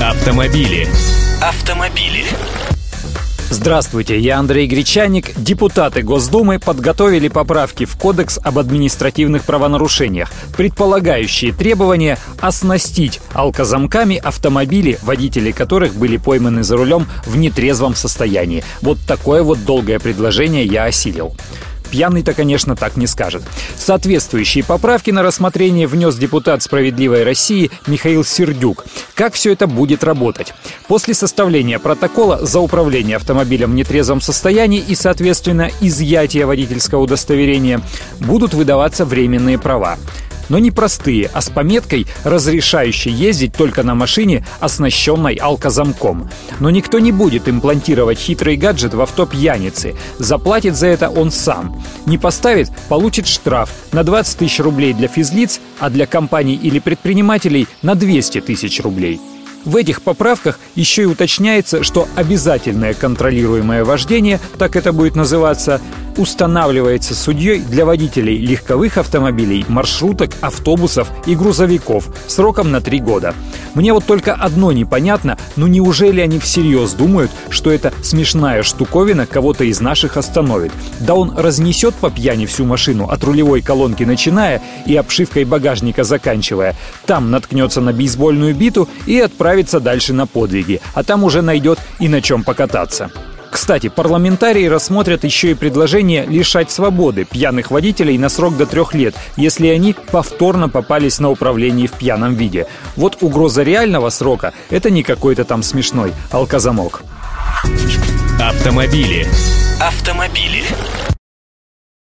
Автомобили. Автомобили. Здравствуйте, я Андрей Гречаник. Депутаты Госдумы подготовили поправки в Кодекс об административных правонарушениях, предполагающие требования оснастить алкозамками автомобили, водители которых были пойманы за рулем в нетрезвом состоянии. Вот такое вот долгое предложение я осилил. Пьяный-то, конечно, так не скажет. Соответствующие поправки на рассмотрение внес депутат «Справедливой России» Михаил Сердюк. Как все это будет работать? После составления протокола за управление автомобилем в нетрезвом состоянии и, соответственно, изъятия водительского удостоверения будут выдаваться временные права но не простые, а с пометкой, разрешающей ездить только на машине, оснащенной алкозамком. Но никто не будет имплантировать хитрый гаджет в авто пьяницы. Заплатит за это он сам. Не поставит – получит штраф на 20 тысяч рублей для физлиц, а для компаний или предпринимателей на 200 тысяч рублей. В этих поправках еще и уточняется, что обязательное контролируемое вождение, так это будет называться, устанавливается судьей для водителей легковых автомобилей, маршруток, автобусов и грузовиков сроком на три года. Мне вот только одно непонятно, ну неужели они всерьез думают, что эта смешная штуковина кого-то из наших остановит? Да он разнесет по пьяни всю машину от рулевой колонки начиная и обшивкой багажника заканчивая. Там наткнется на бейсбольную биту и отправится дальше на подвиги, а там уже найдет и на чем покататься. Кстати, парламентарии рассмотрят еще и предложение лишать свободы пьяных водителей на срок до трех лет, если они повторно попались на управление в пьяном виде. Вот угроза реального срока – это не какой-то там смешной алкозамок. Автомобили. Автомобили.